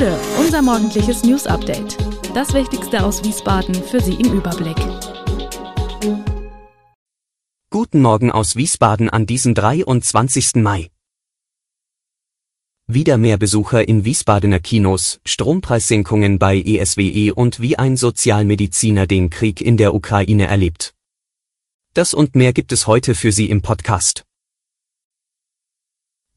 Bude, unser morgendliches News Update. Das Wichtigste aus Wiesbaden für Sie im Überblick. Guten Morgen aus Wiesbaden an diesem 23. Mai. Wieder mehr Besucher in Wiesbadener Kinos, Strompreissenkungen bei ESWE und wie ein Sozialmediziner den Krieg in der Ukraine erlebt. Das und mehr gibt es heute für Sie im Podcast.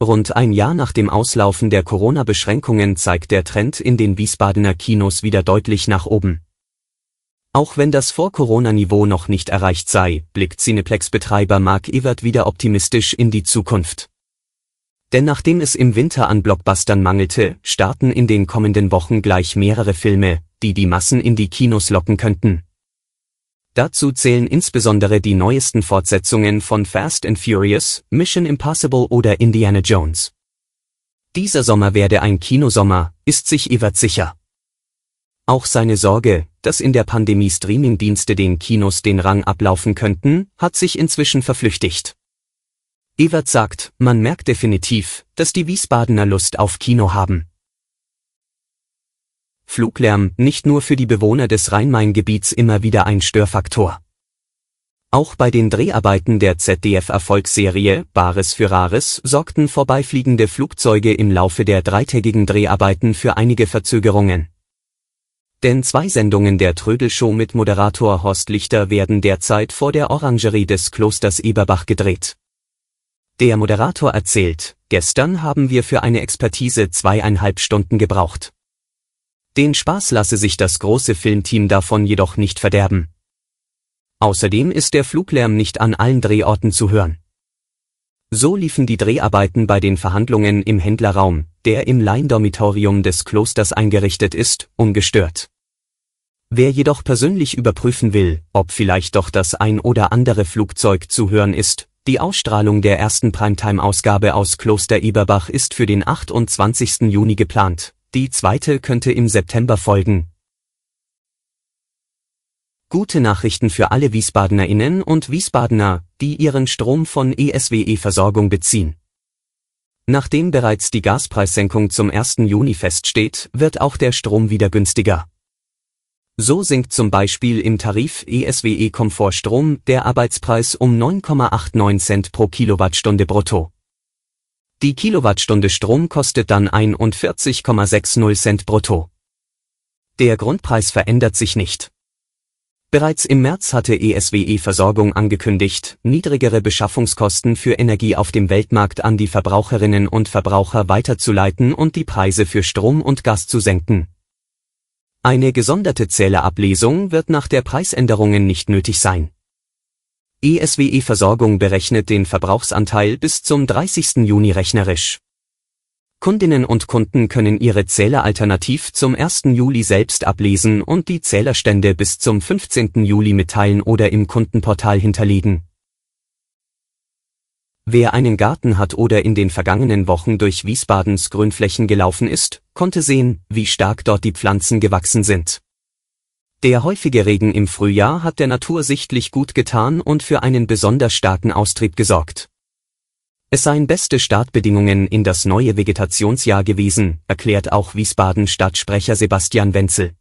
Rund ein Jahr nach dem Auslaufen der Corona-Beschränkungen zeigt der Trend in den Wiesbadener Kinos wieder deutlich nach oben. Auch wenn das Vor-Corona-Niveau noch nicht erreicht sei, blickt Cineplex-Betreiber Mark Evert wieder optimistisch in die Zukunft. Denn nachdem es im Winter an Blockbustern mangelte, starten in den kommenden Wochen gleich mehrere Filme, die die Massen in die Kinos locken könnten. Dazu zählen insbesondere die neuesten Fortsetzungen von Fast and Furious, Mission Impossible oder Indiana Jones. Dieser Sommer werde ein Kinosommer, ist sich Evert sicher. Auch seine Sorge, dass in der Pandemie Streamingdienste den Kinos den Rang ablaufen könnten, hat sich inzwischen verflüchtigt. Evert sagt, man merkt definitiv, dass die Wiesbadener Lust auf Kino haben. Fluglärm nicht nur für die Bewohner des Rhein-Main-Gebiets immer wieder ein Störfaktor. Auch bei den Dreharbeiten der ZDF-Erfolgsserie Bares für Rares sorgten vorbeifliegende Flugzeuge im Laufe der dreitägigen Dreharbeiten für einige Verzögerungen. Denn zwei Sendungen der Trödelshow mit Moderator Horst Lichter werden derzeit vor der Orangerie des Klosters Eberbach gedreht. Der Moderator erzählt, gestern haben wir für eine Expertise zweieinhalb Stunden gebraucht. Den Spaß lasse sich das große Filmteam davon jedoch nicht verderben. Außerdem ist der Fluglärm nicht an allen Drehorten zu hören. So liefen die Dreharbeiten bei den Verhandlungen im Händlerraum, der im Laien-Dormitorium des Klosters eingerichtet ist, ungestört. Wer jedoch persönlich überprüfen will, ob vielleicht doch das ein oder andere Flugzeug zu hören ist, die Ausstrahlung der ersten Primetime-Ausgabe aus Kloster Eberbach ist für den 28. Juni geplant, die zweite könnte im September folgen. Gute Nachrichten für alle Wiesbadenerinnen und Wiesbadener, die ihren Strom von ESWE-Versorgung beziehen. Nachdem bereits die Gaspreissenkung zum 1. Juni feststeht, wird auch der Strom wieder günstiger. So sinkt zum Beispiel im Tarif ESWE Komfortstrom der Arbeitspreis um 9,89 Cent pro Kilowattstunde brutto. Die Kilowattstunde Strom kostet dann 41,60 Cent brutto. Der Grundpreis verändert sich nicht. Bereits im März hatte ESWE Versorgung angekündigt, niedrigere Beschaffungskosten für Energie auf dem Weltmarkt an die Verbraucherinnen und Verbraucher weiterzuleiten und die Preise für Strom und Gas zu senken. Eine gesonderte Zählerablesung wird nach der Preisänderungen nicht nötig sein. ESWE-Versorgung berechnet den Verbrauchsanteil bis zum 30. Juni rechnerisch. Kundinnen und Kunden können ihre Zähler alternativ zum 1. Juli selbst ablesen und die Zählerstände bis zum 15. Juli mitteilen oder im Kundenportal hinterlegen. Wer einen Garten hat oder in den vergangenen Wochen durch Wiesbadens Grünflächen gelaufen ist, konnte sehen, wie stark dort die Pflanzen gewachsen sind. Der häufige Regen im Frühjahr hat der Natur sichtlich gut getan und für einen besonders starken Austrieb gesorgt. Es seien beste Startbedingungen in das neue Vegetationsjahr gewesen, erklärt auch Wiesbaden Stadtsprecher Sebastian Wenzel.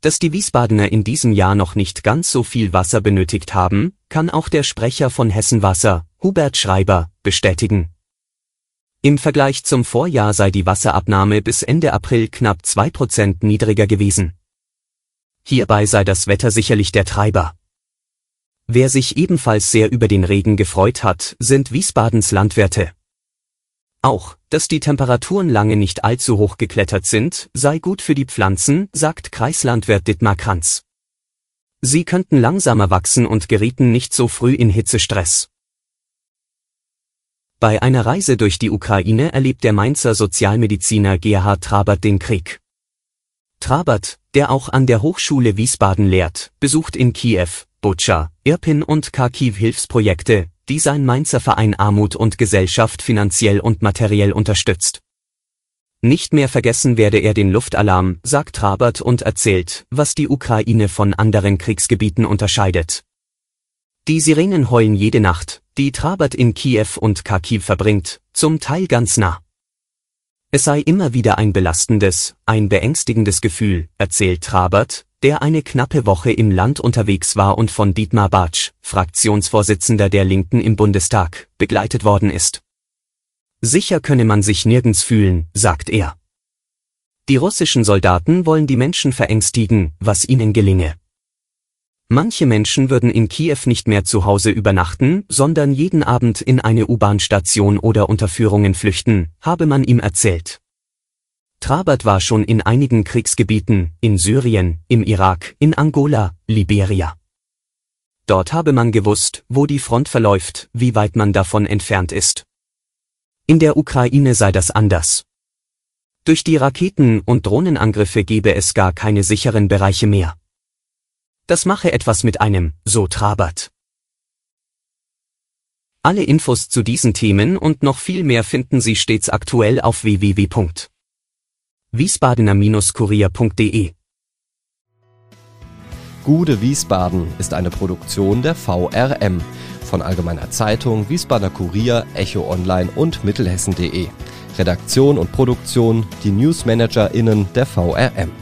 Dass die Wiesbadener in diesem Jahr noch nicht ganz so viel Wasser benötigt haben, kann auch der Sprecher von Hessenwasser, Hubert Schreiber, bestätigen. Im Vergleich zum Vorjahr sei die Wasserabnahme bis Ende April knapp zwei Prozent niedriger gewesen. Hierbei sei das Wetter sicherlich der Treiber. Wer sich ebenfalls sehr über den Regen gefreut hat, sind Wiesbadens Landwirte. Auch, dass die Temperaturen lange nicht allzu hoch geklettert sind, sei gut für die Pflanzen, sagt Kreislandwirt Dittmar Kranz. Sie könnten langsamer wachsen und gerieten nicht so früh in Hitzestress. Bei einer Reise durch die Ukraine erlebt der Mainzer Sozialmediziner Gerhard Trabert den Krieg. Trabert, der auch an der Hochschule Wiesbaden lehrt, besucht in Kiew, Butscha, Irpin und Kharkiv Hilfsprojekte, die sein Mainzer Verein Armut und Gesellschaft finanziell und materiell unterstützt. Nicht mehr vergessen werde er den Luftalarm, sagt Trabert und erzählt, was die Ukraine von anderen Kriegsgebieten unterscheidet. Die Sirenen heulen jede Nacht, die Trabert in Kiew und Kharkiv verbringt, zum Teil ganz nah. Es sei immer wieder ein belastendes, ein beängstigendes Gefühl, erzählt Trabert, der eine knappe Woche im Land unterwegs war und von Dietmar Bartsch, Fraktionsvorsitzender der Linken im Bundestag, begleitet worden ist. Sicher könne man sich nirgends fühlen, sagt er. Die russischen Soldaten wollen die Menschen verängstigen, was ihnen gelinge. Manche Menschen würden in Kiew nicht mehr zu Hause übernachten, sondern jeden Abend in eine U-Bahn-Station oder Unterführungen flüchten, habe man ihm erzählt. Trabert war schon in einigen Kriegsgebieten, in Syrien, im Irak, in Angola, Liberia. Dort habe man gewusst, wo die Front verläuft, wie weit man davon entfernt ist. In der Ukraine sei das anders. Durch die Raketen- und Drohnenangriffe gebe es gar keine sicheren Bereiche mehr. Das mache etwas mit einem, so Trabert. Alle Infos zu diesen Themen und noch viel mehr finden Sie stets aktuell auf www.wiesbadener-kurier.de. Gude Wiesbaden ist eine Produktion der VRM von Allgemeiner Zeitung, Wiesbadener Kurier, Echo Online und Mittelhessen.de. Redaktion und Produktion die NewsmanagerInnen der VRM.